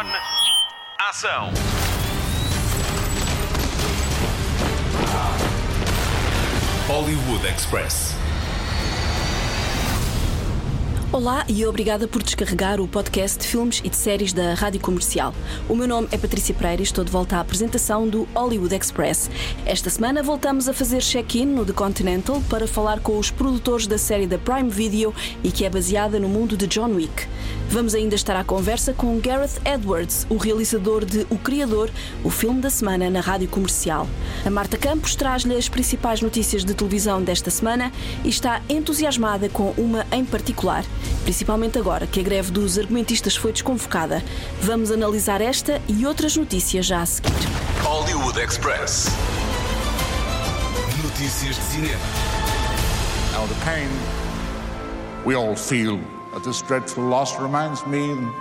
On. Ação. Hollywood Express. Olá e obrigada por descarregar o podcast de filmes e de séries da Rádio Comercial. O meu nome é Patrícia Pereira e estou de volta à apresentação do Hollywood Express. Esta semana voltamos a fazer check-in no The Continental para falar com os produtores da série da Prime Video e que é baseada no mundo de John Wick. Vamos ainda estar à conversa com Gareth Edwards, o realizador de O Criador, o filme da semana na Rádio Comercial. A Marta Campos traz-lhe as principais notícias de televisão desta semana e está entusiasmada com uma em particular, principalmente agora que a greve dos argumentistas foi desconvocada. Vamos analisar esta e outras notícias já a seguir. Hollywood Express. Notícias de cinema. Now, the pain we all feel at this dreadful loss reminds me and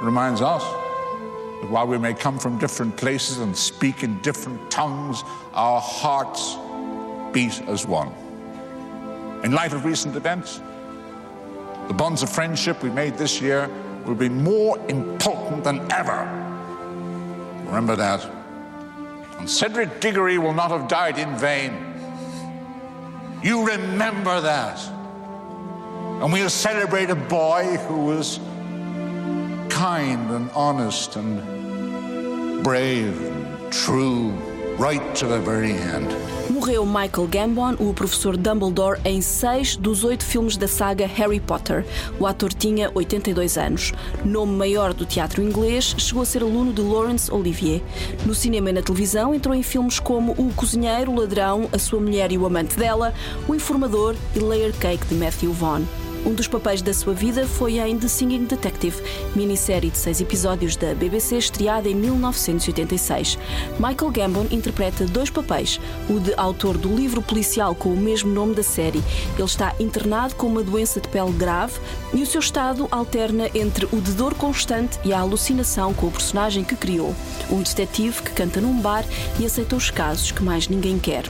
reminds us that while we may come from different places and speak in different tongues, our hearts beat as one. In light of recent events, the bonds of friendship we made this year will be more important than ever. Remember that. And Cedric Diggory will not have died in vain. You remember that. And we'll celebrate a boy who was kind and honest and brave and true right to the very end. Morreu Michael Gambon, o professor Dumbledore, em seis dos oito filmes da saga Harry Potter. O ator tinha 82 anos. Nome maior do teatro inglês, chegou a ser aluno de Laurence Olivier. No cinema e na televisão, entrou em filmes como O Cozinheiro, o Ladrão, A Sua Mulher e o Amante dela, O Informador e Layer Cake de Matthew Vaughn. Um dos papéis da sua vida foi em The Singing Detective, minissérie de seis episódios da BBC estreada em 1986. Michael Gambon interpreta dois papéis, o de autor do livro policial com o mesmo nome da série. Ele está internado com uma doença de pele grave e o seu estado alterna entre o de dor constante e a alucinação com o personagem que criou. Um detetive que canta num bar e aceita os casos que mais ninguém quer.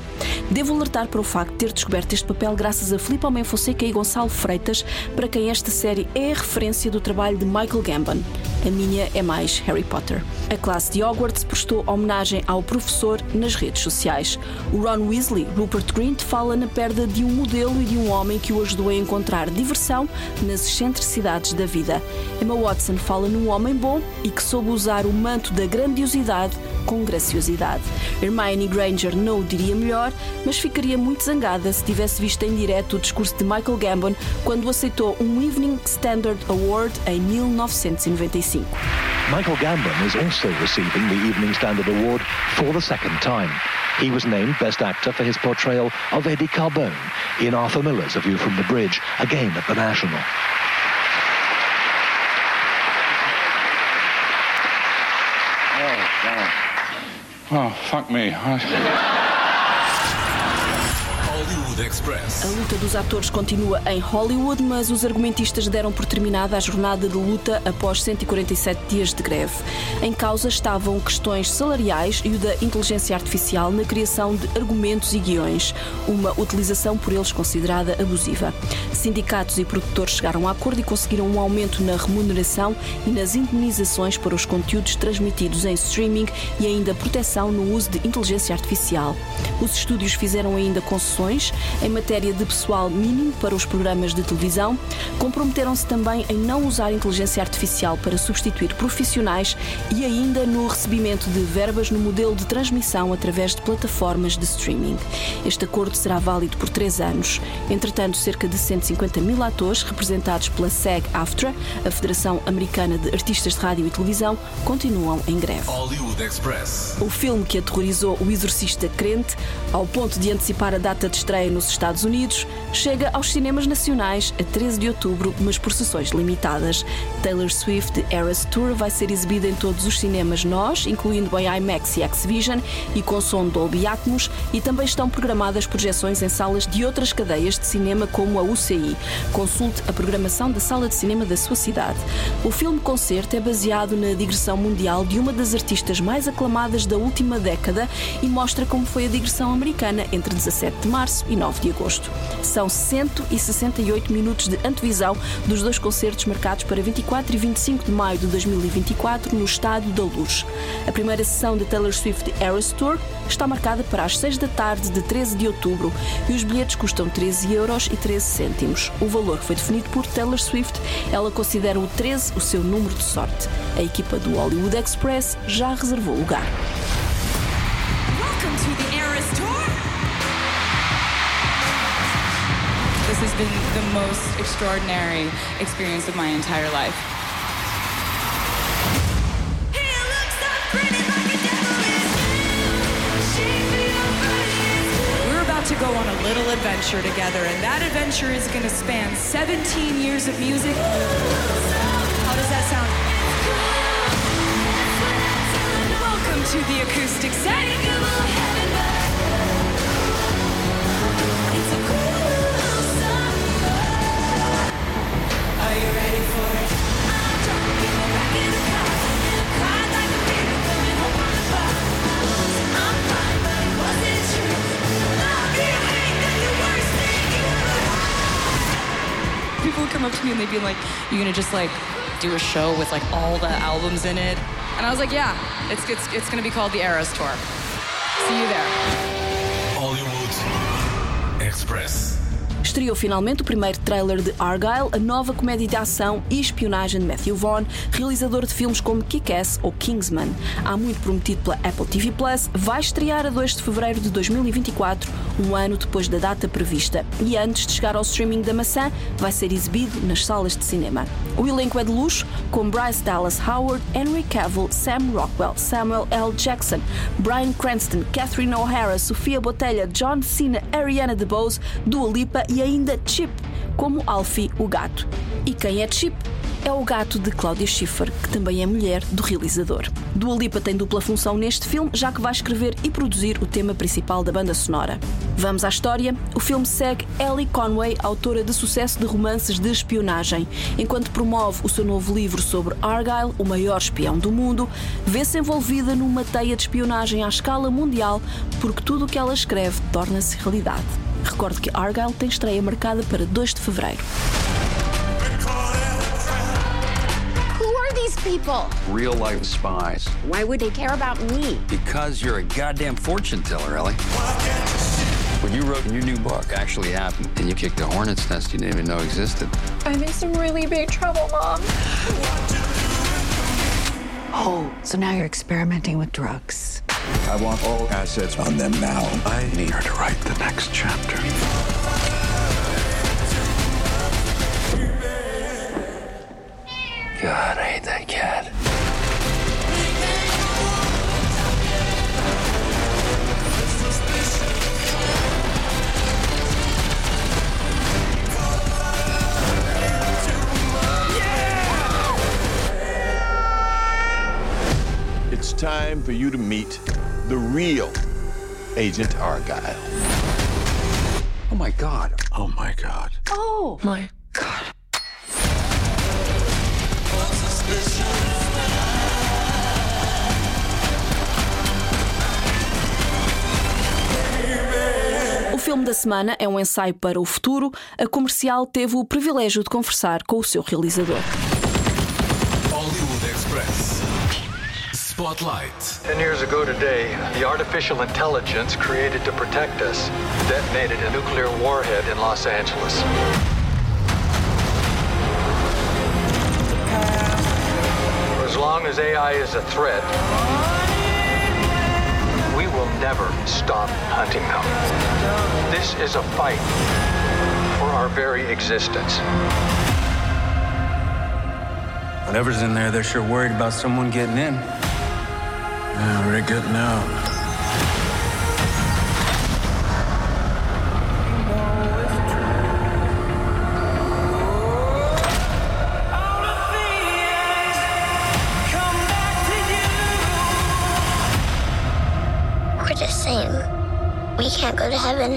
Devo alertar para o facto de ter descoberto este papel graças a Filipe Almeida Fonseca e Gonçalo Freitas, para quem esta série é a referência do trabalho de Michael Gambon. A minha é mais Harry Potter. A classe de Hogwarts prestou homenagem ao professor nas redes sociais. O Ron Weasley, Rupert Grint, fala na perda de um modelo e de um homem que o ajudou a encontrar diversão nas excentricidades da vida. Emma Watson fala num homem bom e que soube usar o manto da grandiosidade com graciosidade. Hermione Granger não o diria melhor, mas ficaria muito zangada se tivesse visto em direto o discurso de Michael Gambon quando aceitou um Evening Standard Award em 1995. Michael Gambon is also receiving the Evening Standard Award for the second time. He was named Best Actor for his portrayal of Eddie Carbone in Arthur Miller's A View from the Bridge, again at the National. Oh, fuck me. Hollywood Express. A luta dos atores continua em Hollywood, mas os argumentistas deram por terminada a jornada de luta após 147 dias de greve. Em causa estavam questões salariais e o da inteligência artificial na criação de argumentos e guiões, uma utilização por eles considerada abusiva. Sindicatos e produtores chegaram a acordo e conseguiram um aumento na remuneração e nas indenizações para os conteúdos transmitidos em streaming e ainda proteção no uso de inteligência artificial. Os estúdios fizeram ainda concessões em matéria de pessoal mínimo para os programas de televisão, comprometeram-se também em não usar inteligência artificial para substituir profissionais e ainda no recebimento de verbas no modelo de transmissão através de plataformas de streaming. Este acordo será válido por três anos. Entretanto, cerca de 150 mil atores, representados pela SAG-AFTRA, a Federação Americana de Artistas de Rádio e Televisão, continuam em greve. Hollywood Express. O filme que aterrorizou o exorcista crente, ao ponto de antecipar a data de estreia nos Estados Unidos, chega aos cinemas nacionais a 13 de outubro, mas por sessões limitadas. Taylor Swift Eras Tour vai ser exibida em todos os cinemas nós, incluindo em IMAX e X-Vision e com som Dolby Atmos, e também estão programadas projeções em salas de outras cadeias de cinema como a UCI. Consulte a programação da sala de cinema da sua cidade. O filme-concerto é baseado na digressão mundial de uma das artistas mais aclamadas da última década e mostra como foi a digressão americana entre 17 de março e 9 de agosto. São 168 minutos de antevisão dos dois concertos marcados para 24 e 25 de maio de 2024 no Estádio da Luz. A primeira sessão de Taylor Swift Eras Tour está marcada para as 6 da tarde de 13 de outubro e os bilhetes custam 13 euros e 13 cêntimos. O valor foi definido por Taylor Swift. Ela considera o 13 o seu número de sorte. A equipa do Hollywood Express já reservou lugar. This has been the most extraordinary experience of my entire life. We're about to go on a little adventure together, and that adventure is going to span 17 years of music. How does that sound? Welcome to the acoustic set. They'd be like, "You gonna just like do a show with like all the albums in it?" And I was like, "Yeah, it's it's, it's gonna be called the Eras Tour. See you there." Hollywood Express. Estreou finalmente o primeiro trailer de Argyle, a nova comédia de ação e espionagem de Matthew Vaughn, realizador de filmes como Kick-Ass ou Kingsman. Há muito prometido pela Apple TV Plus, vai estrear a 2 de fevereiro de 2024, um ano depois da data prevista. E antes de chegar ao streaming da maçã, vai ser exibido nas salas de cinema. O elenco é de luxo, com Bryce Dallas Howard, Henry Cavill, Sam Rockwell, Samuel L. Jackson, Bryan Cranston, Catherine O'Hara, Sofia Botelha, John Cena, Ariana DeBose, Dua Lipa e ainda Chip, como Alfie, o gato. E quem é Chip? É o gato de Claudia Schiffer, que também é mulher do realizador. Dua Lipa tem dupla função neste filme, já que vai escrever e produzir o tema principal da banda sonora. Vamos à história. O filme segue Ellie Conway, autora de sucesso de romances de espionagem. Enquanto promove o seu novo livro sobre Argyle, o maior espião do mundo, vê-se envolvida numa teia de espionagem à escala mundial, porque tudo o que ela escreve torna-se realidade. Recordo que Argyle tem estreia marcada para 2 de fevereiro. People? real life spies. Why would they care about me? Because you're a goddamn fortune teller, Ellie. What you wrote in your new book actually happened, and you kicked a hornet's nest you didn't even know existed. I'm in some really big trouble, Mom. Oh, so now you're experimenting with drugs. I want all assets on them now. I need her to write the next chapter. God, I hate that cat. It's time for you to meet the real Agent Argyle. Oh my God. Oh my God. Oh my God. Filme da semana é um ensaio para o futuro. A comercial teve o privilégio de conversar com o seu realizador. Hollywood Express. Spotlight. Ten years ago today, the artificial intelligence created to protect us detonated a nuclear warhead in Los Angeles. As long as AI is a threat, will never stop hunting them. This is a fight for our very existence. Whatever's in there, they're sure worried about someone getting in. Yeah, we're getting out. can't go to heaven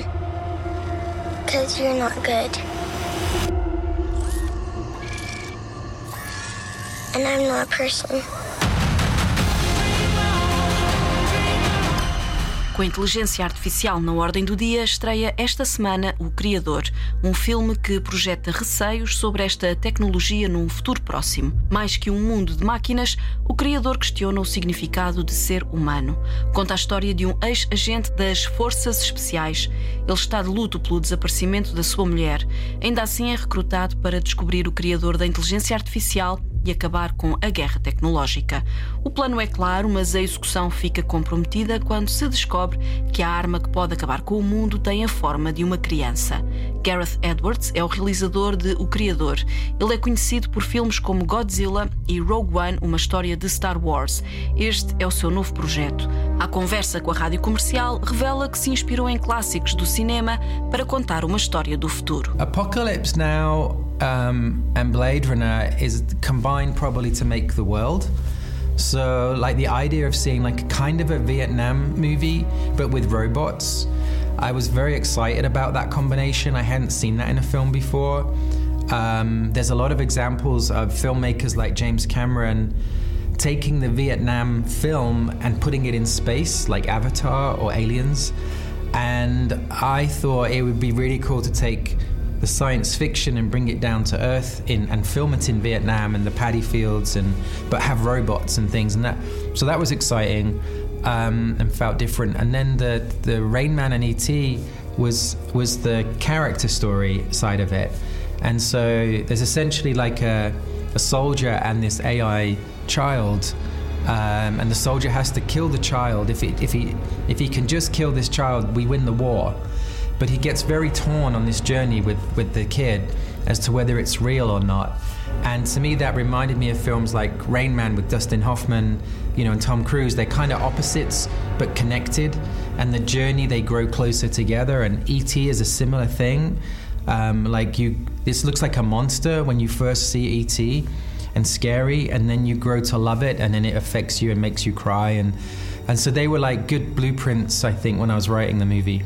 because you're not good. And I'm not a person. Com a inteligência artificial na ordem do dia, estreia esta semana O Criador, um filme que projeta receios sobre esta tecnologia num futuro próximo. Mais que um mundo de máquinas, o Criador questiona o significado de ser humano. Conta a história de um ex-agente das Forças Especiais. Ele está de luto pelo desaparecimento da sua mulher. Ainda assim, é recrutado para descobrir o Criador da inteligência artificial e acabar com a guerra tecnológica. O plano é claro, mas a execução fica comprometida quando se descobre que a arma que pode acabar com o mundo tem a forma de uma criança. Gareth Edwards é o realizador de O Criador. Ele é conhecido por filmes como Godzilla e Rogue One, uma história de Star Wars. Este é o seu novo projeto. A conversa com a rádio comercial revela que se inspirou em clássicos do cinema para contar uma história do futuro. Apocalypse Now um, and Blade Runner is combined probably to make the world. So, like the idea of seeing like kind of a Vietnam movie, but with robots, I was very excited about that combination. I hadn't seen that in a film before. Um, there's a lot of examples of filmmakers like James Cameron taking the Vietnam film and putting it in space, like Avatar or Aliens. And I thought it would be really cool to take the science fiction and bring it down to earth in and film it in Vietnam and the paddy fields and but have robots and things and that so that was exciting um, and felt different. And then the the Rain Man and ET was was the character story side of it. And so there's essentially like a, a soldier and this AI child um, and the soldier has to kill the child. If, if he if he can just kill this child we win the war but he gets very torn on this journey with, with the kid as to whether it's real or not. And to me, that reminded me of films like Rain Man with Dustin Hoffman, you know, and Tom Cruise. They're kind of opposites but connected, and the journey they grow closer together. And ET is a similar thing. Um, like you, this looks like a monster when you first see ET, and scary, and then you grow to love it, and then it affects you and makes you cry. And and so they were like good blueprints, I think, when I was writing the movie.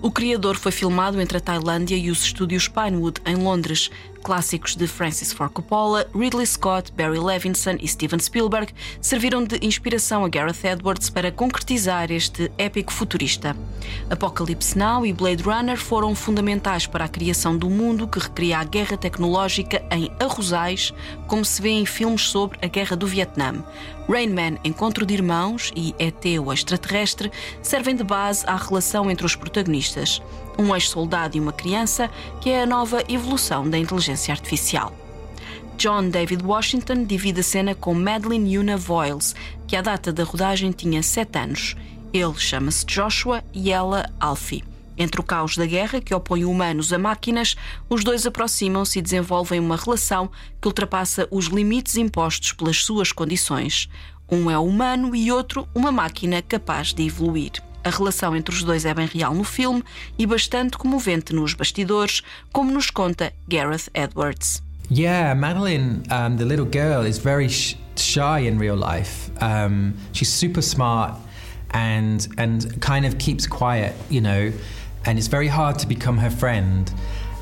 O Criador foi filmado entre a Tailândia e os estúdios Pinewood, em Londres. Clássicos de Francis Ford Coppola, Ridley Scott, Barry Levinson e Steven Spielberg serviram de inspiração a Gareth Edwards para concretizar este épico futurista. Apocalypse Now e Blade Runner foram fundamentais para a criação do mundo que recria a guerra tecnológica em arrozais, como se vê em filmes sobre a guerra do Vietnã. Rain Man, Encontro de Irmãos e ET, o Extraterrestre, servem de base à relação entre os protagonistas, um ex-soldado e uma criança, que é a nova evolução da inteligência artificial. John David Washington divide a cena com Madeline Yuna Voiles, que à data da rodagem tinha 7 anos. Ele chama-se Joshua e ela Alfie. Entre o caos da guerra, que opõe humanos a máquinas, os dois aproximam-se e desenvolvem uma relação que ultrapassa os limites impostos pelas suas condições. Um é humano e outro uma máquina capaz de evoluir. A relação entre os dois é bem real no filme e bastante comovente nos bastidores, como nos conta Gareth Edwards. Yeah, Madeline, um, the little girl, is very sh- shy in real life. Um, she's super smart and and kind of keeps quiet, you know, and it's very hard to become her friend.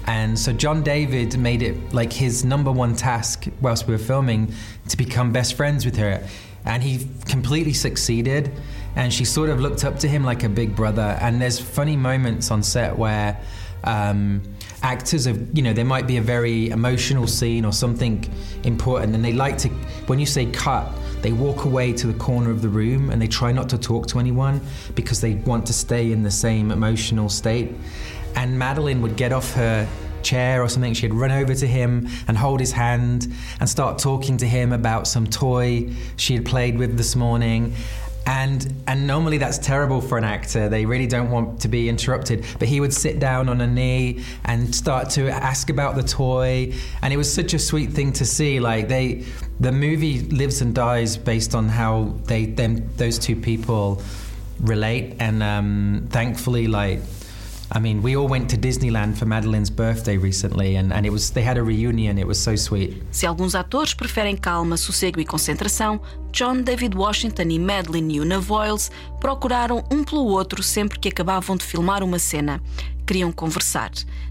And so John David made it like his number one task whilst we were filming to become best friends with her. And he completely succeeded. And she sort of looked up to him like a big brother. And there's funny moments on set where um, actors have, you know, there might be a very emotional scene or something important, and they like to, when you say cut, they walk away to the corner of the room and they try not to talk to anyone because they want to stay in the same emotional state. And Madeline would get off her chair or something, she'd run over to him and hold his hand and start talking to him about some toy she had played with this morning. And and normally that's terrible for an actor. They really don't want to be interrupted. But he would sit down on a knee and start to ask about the toy. And it was such a sweet thing to see. Like they the movie lives and dies based on how they them those two people relate. And um, thankfully like I mean, we all went to Disneyland for Madeline's birthday recently, and, and it was they had a reunion. It was so sweet. Se alguns atores preferem calma, sossego e concentração, John David Washington e Madeline Yuna Voiles procuraram um pelo outro sempre que acabavam de filmar uma cena. Queriam conversar.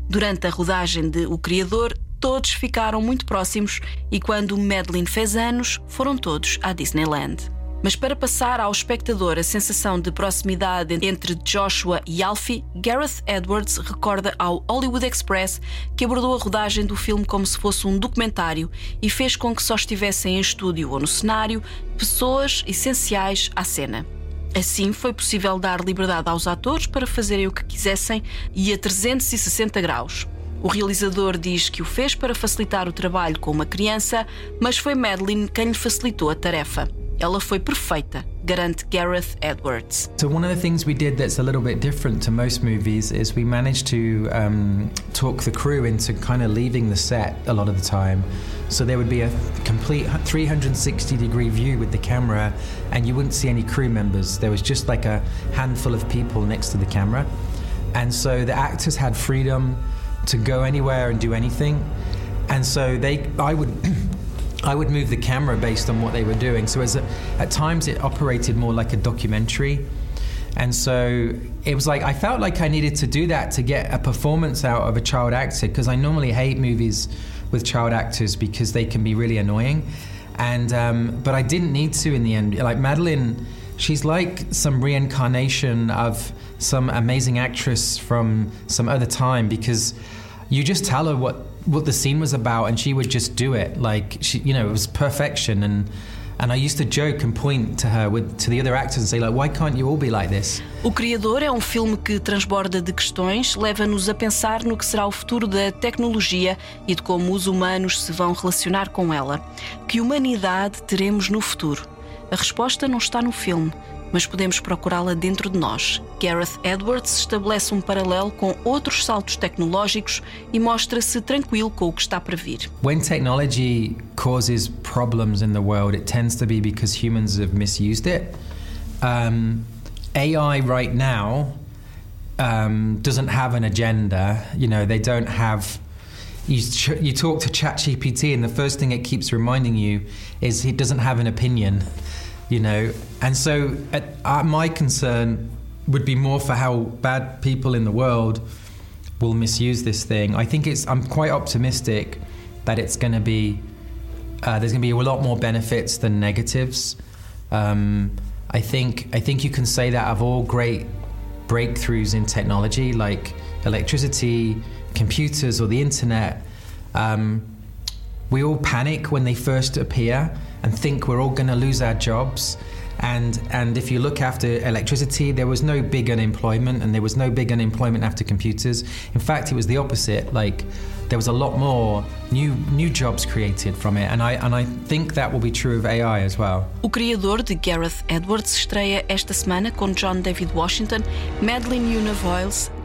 Durante a rodagem de O Criador, todos ficaram muito próximos e quando Madeline fez anos, foram todos à Disneyland. Mas para passar ao espectador a sensação de proximidade entre Joshua e Alfie, Gareth Edwards recorda ao Hollywood Express que abordou a rodagem do filme como se fosse um documentário e fez com que só estivessem em estúdio ou no cenário pessoas essenciais à cena. Assim, foi possível dar liberdade aos atores para fazerem o que quisessem e a 360 graus. O realizador diz que o fez para facilitar o trabalho com uma criança, mas foi Madeline quem lhe facilitou a tarefa. Ela foi perfeita, garante Gareth Edwards. So one of the things we did that's a little bit different to most movies is we managed to um, talk the crew into kind of leaving the set a lot of the time. So there would be a complete 360 degree view with the camera, and you wouldn't see any crew members. There was just like a handful of people next to the camera, and so the actors had freedom to go anywhere and do anything. And so they, I would. I would move the camera based on what they were doing. So as a, at times it operated more like a documentary. And so it was like I felt like I needed to do that to get a performance out of a child actor because I normally hate movies with child actors because they can be really annoying. And um, but I didn't need to in the end. Like Madeline, she's like some reincarnation of some amazing actress from some other time because you just tell her what what the scene was about and she would just do it like she you know it was perfection and and I used to joke and point to her with to the other actors and say like why can't you all be like this O Criador é um filme que transborda de questões, leva-nos a pensar no que será o futuro da tecnologia e de como os humanos se vão relacionar com ela. Que humanidade teremos no futuro? A resposta não está no filme, mas podemos procurá-la dentro de nós. Gareth Edwards estabelece um paralelo com outros saltos tecnológicos e mostra-se tranquilo com o que está para vir. when technology causes problems in the world it tends to be because humans have misused it um, AI right now um, doesn't have an agenda you know they don't have you, you talk to ChatGPT, and the first thing it keeps reminding you is it doesn't have an opinion, you know. And so, uh, uh, my concern would be more for how bad people in the world will misuse this thing. I think it's. I'm quite optimistic that it's going to be. Uh, there's going to be a lot more benefits than negatives. Um, I think. I think you can say that of all great breakthroughs in technology, like electricity, computers, or the internet. Um, we all panic when they first appear and think we're all going to lose our jobs. And and if you look after electricity, there was no big unemployment, and there was no big unemployment after computers. In fact, it was the opposite. Like there was a lot more new new jobs created from it, and I and I think that will be true of AI as well. O criador de Gareth Edwards estreia esta semana com John David Washington, Madeline Yuna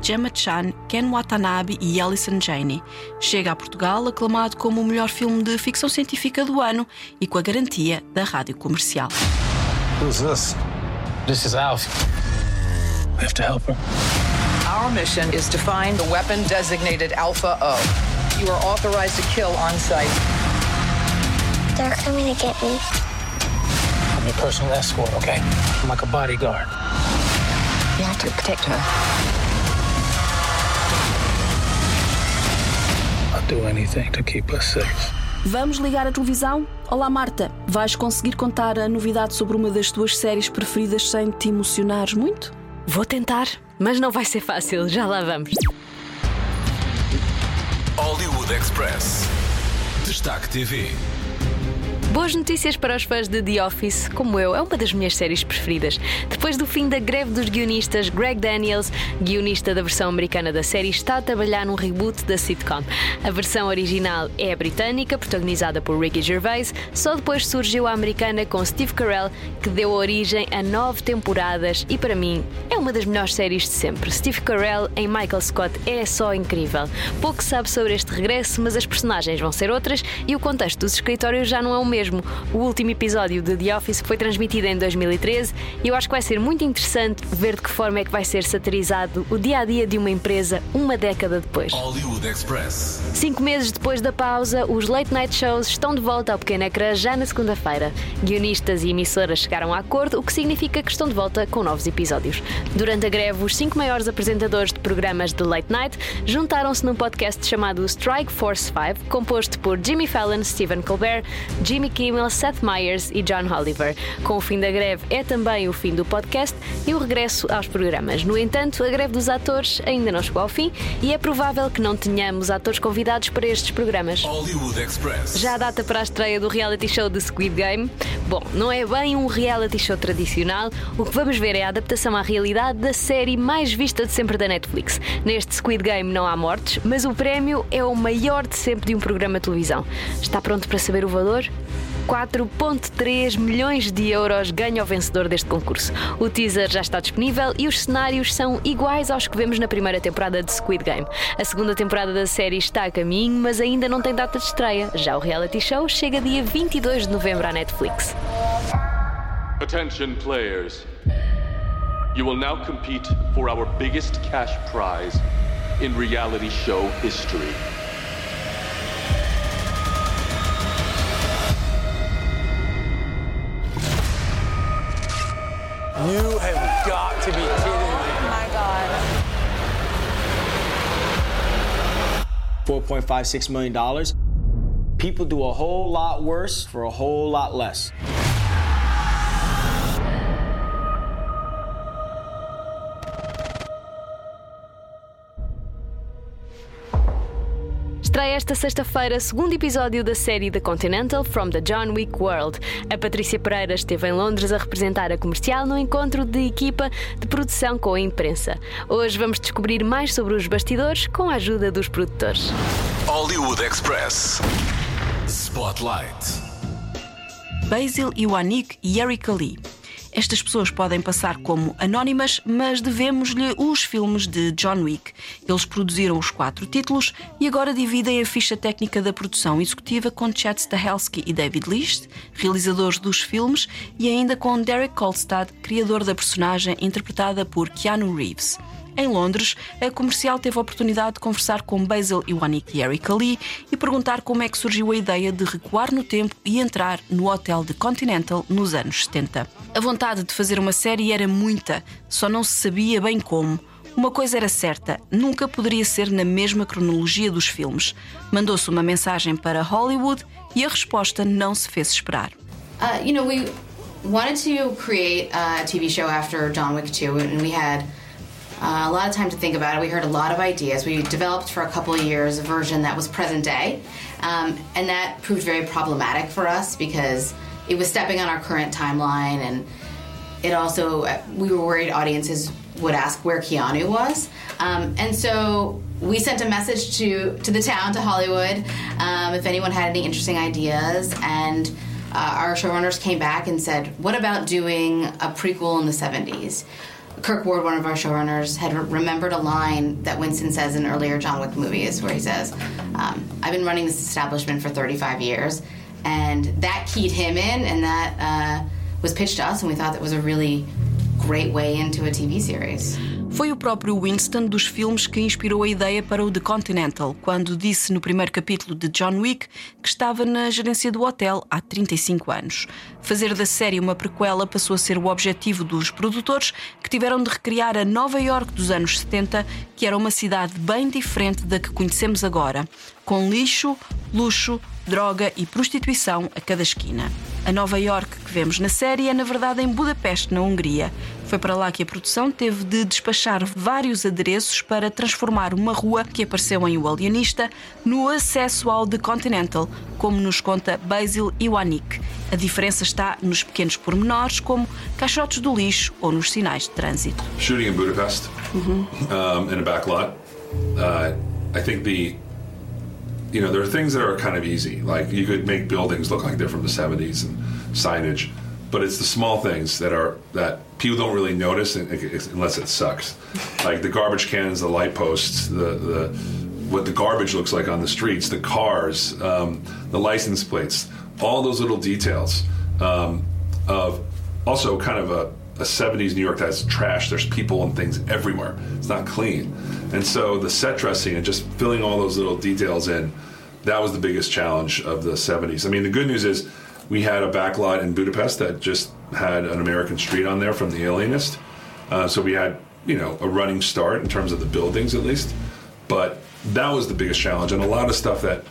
Gemma Chan, Ken Watanabe e Alison Janney. Chega a Portugal aclamado como o melhor filme de ficção científica do ano e com a garantia da rádio comercial. Who's this? This is Alf. We have to help her. Our mission is to find the weapon designated Alpha O. You are authorized to kill on site. They're coming to get me. I'm your personal escort, okay? I'm like a bodyguard. You have to protect her. I'll do anything to keep us safe. Vamos ligar a televisão? Olá Marta, vais conseguir contar a novidade sobre uma das tuas séries preferidas sem te emocionares muito? Vou tentar, mas não vai ser fácil, já lá vamos. Hollywood Express. Destaque TV. Boas notícias para os fãs de The Office, como eu, é uma das minhas séries preferidas. Depois do fim da greve dos guionistas, Greg Daniels, guionista da versão americana da série, está a trabalhar num reboot da sitcom. A versão original é britânica, protagonizada por Ricky Gervais, só depois surgiu a americana com Steve Carell, que deu origem a nove temporadas e, para mim, é uma das melhores séries de sempre. Steve Carell em Michael Scott é só incrível. Pouco se sabe sobre este regresso, mas as personagens vão ser outras e o contexto dos escritórios já não é o mesmo. Mesmo o último episódio de The Office, foi transmitido em 2013, e eu acho que vai ser muito interessante ver de que forma é que vai ser satirizado o dia a dia de uma empresa uma década depois. Hollywood Express. Cinco meses depois da pausa, os late night shows estão de volta ao pequeno ecrã já na segunda-feira. Guionistas e emissoras chegaram a acordo, o que significa que estão de volta com novos episódios. Durante a greve, os cinco maiores apresentadores de programas de late night juntaram-se num podcast chamado Strike Force 5, composto por Jimmy Fallon, Stephen Colbert, Jimmy Kimmel, Seth Meyers e John Oliver. Com o fim da greve é também o fim do podcast e o regresso aos programas. No entanto, a greve dos atores ainda não chegou ao fim e é provável que não tenhamos atores convidados para estes programas. Hollywood Express. Já a data para a estreia do reality show de Squid Game? Bom, não é bem um reality show tradicional. O que vamos ver é a adaptação à realidade da série mais vista de sempre da Netflix. Neste Squid Game não há mortes, mas o prémio é o maior de sempre de um programa de televisão. Está pronto para saber o valor? 4,3 milhões de euros ganha o vencedor deste concurso. O teaser já está disponível e os cenários são iguais aos que vemos na primeira temporada de Squid Game. A segunda temporada da série está a caminho, mas ainda não tem data de estreia. Já o reality show chega dia 22 de novembro à Netflix. Attention, players. You will now compete for our biggest cash prize in reality show history. You have got to be kidding me. Oh my god. $4.56 million. People do a whole lot worse for a whole lot less. Esta sexta-feira segundo episódio da série The Continental from the John Wick World. A Patrícia Pereira esteve em Londres a representar a comercial no encontro de equipa de produção com a imprensa. Hoje vamos descobrir mais sobre os bastidores com a ajuda dos produtores. Hollywood Express. Spotlight. Basil Iwanik e Erika Lee. Estas pessoas podem passar como anónimas, mas devemos-lhe os filmes de John Wick. Eles produziram os quatro títulos e agora dividem a ficha técnica da produção executiva com Chad Stahelski e David Leitch, realizadores dos filmes, e ainda com Derek Kolstad, criador da personagem interpretada por Keanu Reeves. Em Londres, a comercial teve a oportunidade de conversar com Basil Iwanik e Erika Lee e perguntar como é que surgiu a ideia de recuar no tempo e entrar no hotel de Continental nos anos 70. A vontade de fazer uma série era muita, só não se sabia bem como. Uma coisa era certa, nunca poderia ser na mesma cronologia dos filmes. Mandou-se uma mensagem para Hollywood e a resposta não se fez esperar. Uh, you know, we wanted to create a TV show after John Wick 2, and we had uh, a lot of time to think about it. We heard a lot of ideas. We developed for a couple of years a version that was present day, um, and that proved very problematic for us because it was stepping on our current timeline, and it also we were worried audiences would ask where Keanu was, um, and so we sent a message to to the town, to Hollywood, um, if anyone had any interesting ideas, and uh, our showrunners came back and said, "What about doing a prequel in the '70s?" Kirk Ward, one of our showrunners, had re- remembered a line that Winston says in earlier John Wick movies, where he says, um, "I've been running this establishment for 35 years," and that keyed him in, and that uh, was pitched to us, and we thought that was a really great way into a TV series. Foi o próprio Winston dos filmes que inspirou a ideia para o The Continental, quando disse no primeiro capítulo de John Wick que estava na gerência do hotel há 35 anos. Fazer da série uma prequela passou a ser o objetivo dos produtores, que tiveram de recriar a Nova York dos anos 70, que era uma cidade bem diferente da que conhecemos agora, com lixo, luxo, droga e prostituição a cada esquina. A Nova York que vemos na série é, na verdade, em Budapeste, na Hungria. Foi para lá que a produção teve de despachar vários adereços para transformar uma rua que apareceu em O Alienista no acesso ao The Continental, como nos conta Basil Iwanik. A diferença está nos pequenos pormenores, como caixotes do lixo ou nos sinais de trânsito. shooting in Budapest um, in a back lot. Uh, I think the you know there are things that are kind of easy, like you could make buildings look like they're from the '70s and signage, but it's the small things that are that people don't really notice unless it sucks, like the garbage cans, the light posts, the the what the garbage looks like on the streets, the cars, um, the license plates. all those little details um, of also kind of a, a 70s New York that has trash. There's people and things everywhere. It's not clean. And so the set dressing and just filling all those little details in, that was the biggest challenge of the 70s. I mean, the good news is we had a backlot in Budapest that just had an American street on there from The Alienist. Uh, so we had, you know, a running start in terms of the buildings at least. But that was the biggest challenge. And a lot of stuff that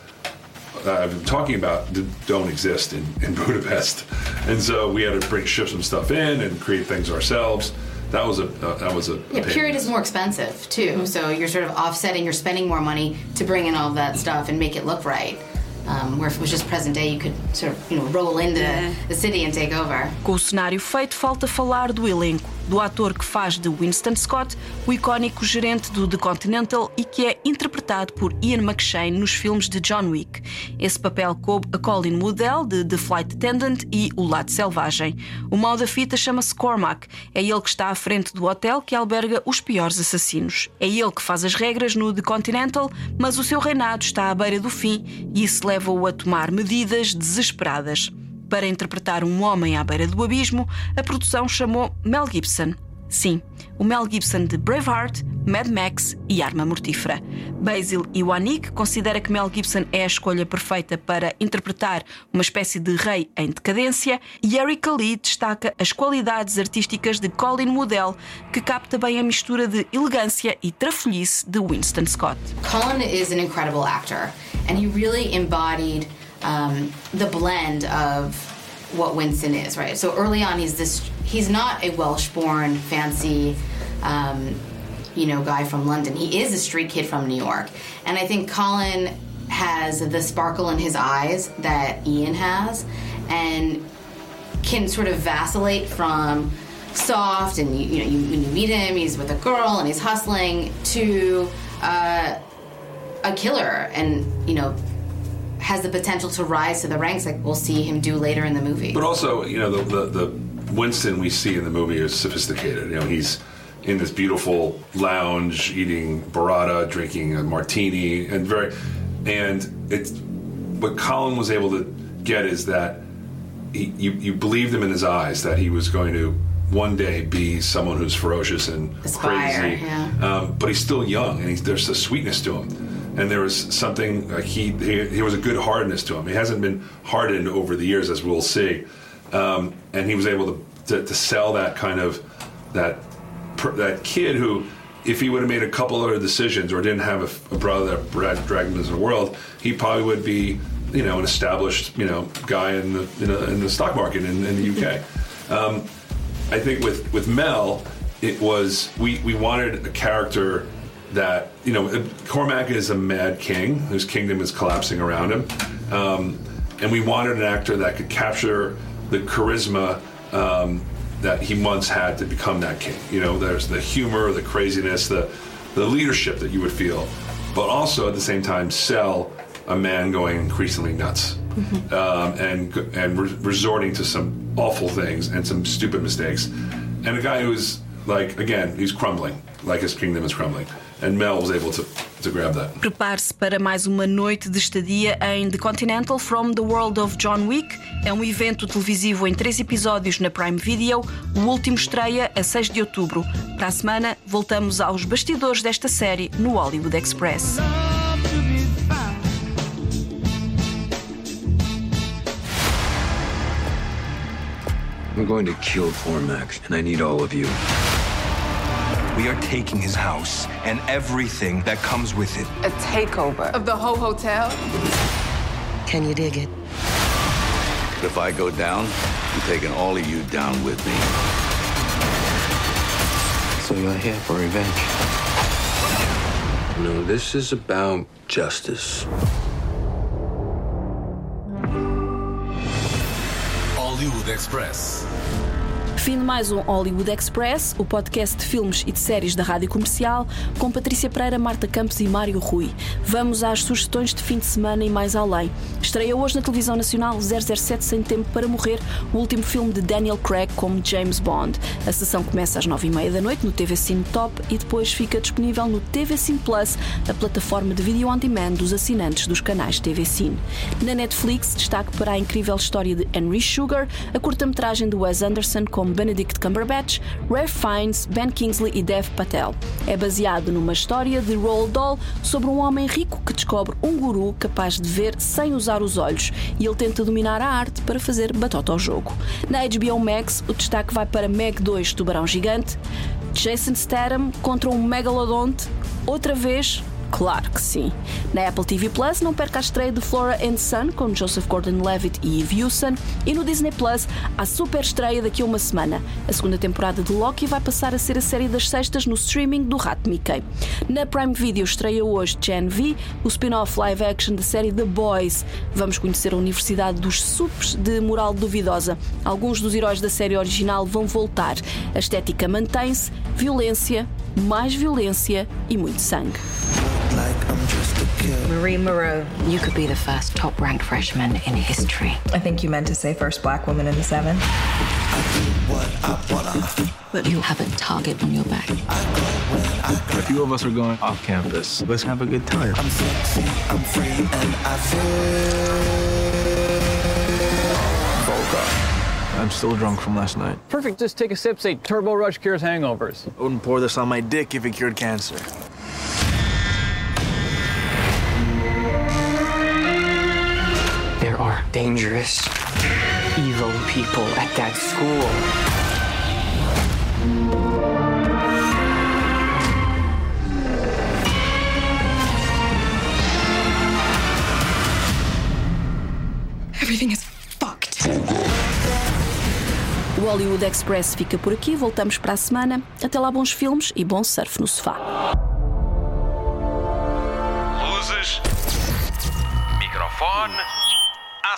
uh, I've been talking about don't exist in, in Budapest, and so we had to bring ship some stuff in and create things ourselves. That was a uh, that was a Yeah, pain. period is more expensive too, so you're sort of offsetting. You're spending more money to bring in all of that stuff and make it look right. Um, where if it was just present day, you could sort of you know roll into the city and take over. Com o cenário feito, falta falar do elenco, do ator que faz de Winston Scott, o icónico gerente do The Continental e que é interpretado por Ian McShane nos filmes de John Wick. Esse papel coube a Colin Woodell, de The Flight Attendant e O Lado Selvagem. O mal da fita chama-se Cormac. É ele que está à frente do hotel que alberga os piores assassinos. É ele que faz as regras no The Continental, mas o seu reinado está à beira do fim e isso leva-o a tomar medidas desesperadas. Para interpretar um homem à beira do abismo, a produção chamou Mel Gibson. Sim, o Mel Gibson de Braveheart, Mad Max e Arma Mortífera. Basil Iwanik considera que Mel Gibson é a escolha perfeita para interpretar uma espécie de rei em decadência e Erika Lee destaca as qualidades artísticas de Colin Woodell, que capta bem a mistura de elegância e trafolhice de Winston Scott. Colin is an incredible actor, and he really embodied um, the blend of what Winston is, right? So early on, he's this. He's not a Welsh-born, fancy, um, you know, guy from London. He is a street kid from New York, and I think Colin has the sparkle in his eyes that Ian has, and can sort of vacillate from soft and you, you know you, when you meet him he's with a girl and he's hustling to uh, a killer and you know has the potential to rise to the ranks like we'll see him do later in the movie But also, you know, the, the, the Winston we see in the movie is sophisticated. You know, he's in this beautiful lounge eating burrata, drinking a martini, and very, and it's what Colin was able to get is that he, you, you believed him in his eyes that he was going to one day be someone who's ferocious and Aspire, crazy. yeah. Um, but he's still young, and he's, there's a sweetness to him. And there was something like he, he he was a good hardness to him. He hasn't been hardened over the years, as we'll see. Um, and he was able to, to to sell that kind of that that kid who, if he would have made a couple other decisions or didn't have a, a brother that dragged him into the world, he probably would be you know an established you know guy in the in, a, in the stock market in, in the UK. Um, I think with with Mel, it was we we wanted a character that you know Cormac is a mad king whose kingdom is collapsing around him, um, and we wanted an actor that could capture the charisma. Um, that he once had to become that king. You know, there's the humor, the craziness, the the leadership that you would feel, but also at the same time sell a man going increasingly nuts um, and and re- resorting to some awful things and some stupid mistakes, and a guy who's like again he's crumbling, like his kingdom is crumbling, and Mel was able to to grab that. Prepare-se para mais uma noite de estadia em The Continental From the World of John Wick. É um evento televisivo em três episódios na Prime Video. O último estreia a 6 de outubro. Para a semana, voltamos aos bastidores desta série no Hollywood Express. I'm going to kill Cormac, and I need all of you. We are taking his house and everything that comes with it. A takeover of the whole hotel? Can you dig it? If I go down, I'm taking all of you down with me. So you're here for revenge? No, this is about justice. Hollywood Express. Fim de mais um Hollywood Express, o podcast de filmes e de séries da Rádio Comercial, com Patrícia Pereira, Marta Campos e Mário Rui. Vamos às sugestões de fim de semana e mais além. Estreia hoje na televisão nacional 007 Sem Tempo para Morrer, o último filme de Daniel Craig como James Bond. A sessão começa às 9h30 da noite no TV Cine Top e depois fica disponível no TV Cine Plus, a plataforma de vídeo on demand dos assinantes dos canais TV Cine. Na Netflix, destaque para a incrível história de Henry Sugar, a curta-metragem de Wes Anderson como Benedict Cumberbatch, Ralph Fiennes, Ben Kingsley e Dev Patel. É baseado numa história de Roald Dahl sobre um homem rico que descobre um guru capaz de ver sem usar os olhos e ele tenta dominar a arte para fazer batota ao jogo. Na HBO Max, o destaque vai para Meg 2 Tubarão Gigante, Jason Statham contra um megalodonte, outra vez Claro que sim. Na Apple TV Plus não perca a estreia de Flora and Son com Joseph Gordon-Levitt e Eve Hewson e no Disney Plus a super estreia daqui a uma semana. A segunda temporada de Loki vai passar a ser a série das sextas no streaming do Rato Mickey. Na Prime Video estreia hoje Gen V, o spin-off live action da série The Boys. Vamos conhecer a Universidade dos Supes de moral duvidosa. Alguns dos heróis da série original vão voltar. A estética mantém-se, violência, mais violência e muito sangue. Marie Moreau, you could be the first top ranked freshman in history. I think you meant to say first black woman in the seven. But you have a target on your back. A few of us are going off campus. Let's have a good time. I'm sexy, I'm free, and I feel. I'm still drunk from last night. Perfect. Just take a sip, say Turbo Rush cures hangovers. I wouldn't pour this on my dick if it cured cancer. Are dangerous, evil people at that school. Everything is fucked. O Hollywood Express fica por aqui, voltamos para a semana. Até lá, bons filmes e bom surf no sofá. Luzes, microfone,